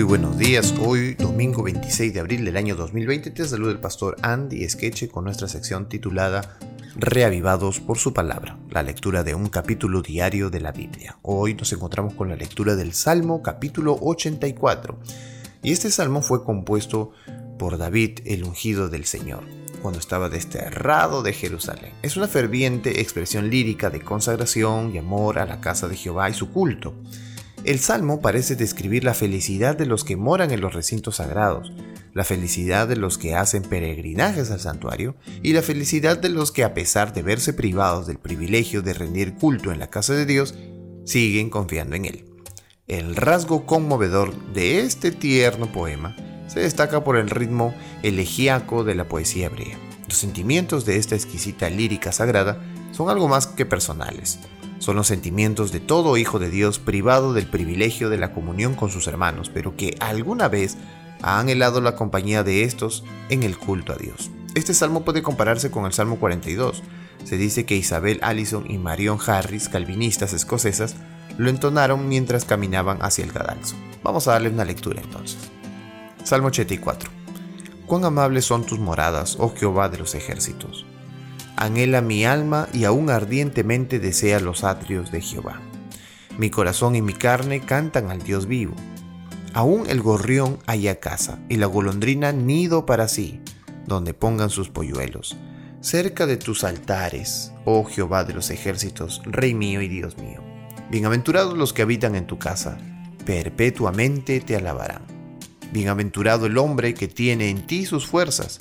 Muy buenos días, hoy domingo 26 de abril del año 2020 te saluda el pastor Andy Esqueche con nuestra sección titulada Reavivados por su palabra, la lectura de un capítulo diario de la Biblia. Hoy nos encontramos con la lectura del Salmo capítulo 84 y este salmo fue compuesto por David el ungido del Señor cuando estaba desterrado de Jerusalén. Es una ferviente expresión lírica de consagración y amor a la casa de Jehová y su culto. El salmo parece describir la felicidad de los que moran en los recintos sagrados, la felicidad de los que hacen peregrinajes al santuario y la felicidad de los que a pesar de verse privados del privilegio de rendir culto en la casa de Dios, siguen confiando en Él. El rasgo conmovedor de este tierno poema se destaca por el ritmo elegíaco de la poesía hebrea. Los sentimientos de esta exquisita lírica sagrada son algo más que personales son los sentimientos de todo hijo de Dios privado del privilegio de la comunión con sus hermanos, pero que alguna vez ha anhelado la compañía de estos en el culto a Dios. Este salmo puede compararse con el Salmo 42. Se dice que Isabel Allison y Marion Harris, calvinistas escocesas, lo entonaron mientras caminaban hacia el cadalso. Vamos a darle una lectura entonces. Salmo 84. Cuán amables son tus moradas, oh Jehová de los ejércitos anhela mi alma y aún ardientemente desea los atrios de Jehová. Mi corazón y mi carne cantan al Dios vivo. Aún el gorrión haya casa y la golondrina nido para sí, donde pongan sus polluelos. Cerca de tus altares, oh Jehová de los ejércitos, Rey mío y Dios mío. Bienaventurados los que habitan en tu casa, perpetuamente te alabarán. Bienaventurado el hombre que tiene en ti sus fuerzas,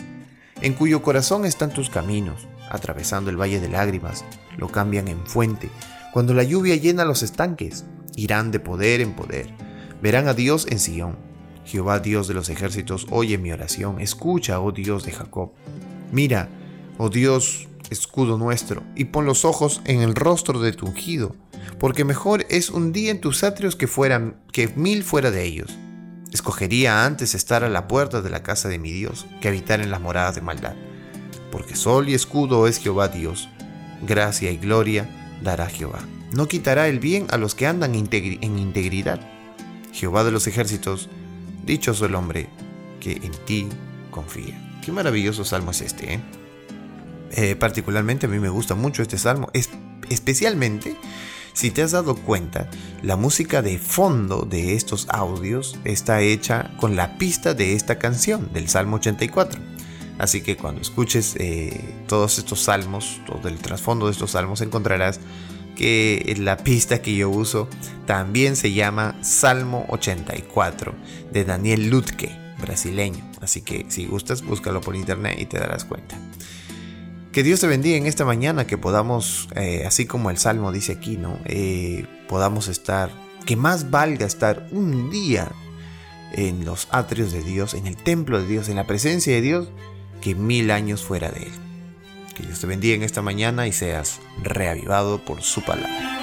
en cuyo corazón están tus caminos atravesando el valle de lágrimas, lo cambian en fuente. Cuando la lluvia llena los estanques, irán de poder en poder. Verán a Dios en Sión. Jehová Dios de los ejércitos, oye mi oración, escucha, oh Dios de Jacob. Mira, oh Dios, escudo nuestro, y pon los ojos en el rostro de tu ungido, porque mejor es un día en tus atrios que, que mil fuera de ellos. Escogería antes estar a la puerta de la casa de mi Dios que habitar en las moradas de maldad porque sol y escudo es Jehová Dios. Gracia y gloria dará Jehová. No quitará el bien a los que andan en integridad. Jehová de los ejércitos, dichoso el hombre que en ti confía. Qué maravilloso salmo es este. ¿eh? Eh, particularmente a mí me gusta mucho este salmo, especialmente si te has dado cuenta, la música de fondo de estos audios está hecha con la pista de esta canción del Salmo 84. Así que cuando escuches eh, todos estos salmos, todo el trasfondo de estos salmos, encontrarás que la pista que yo uso también se llama Salmo 84 de Daniel Lutke, brasileño. Así que si gustas, búscalo por internet y te darás cuenta. Que Dios te bendiga en esta mañana, que podamos, eh, así como el Salmo dice aquí, ¿no? Eh, podamos estar, que más valga estar un día en los atrios de Dios, en el templo de Dios, en la presencia de Dios, que mil años fuera de Él. Que Dios te bendiga en esta mañana y seas reavivado por su palabra.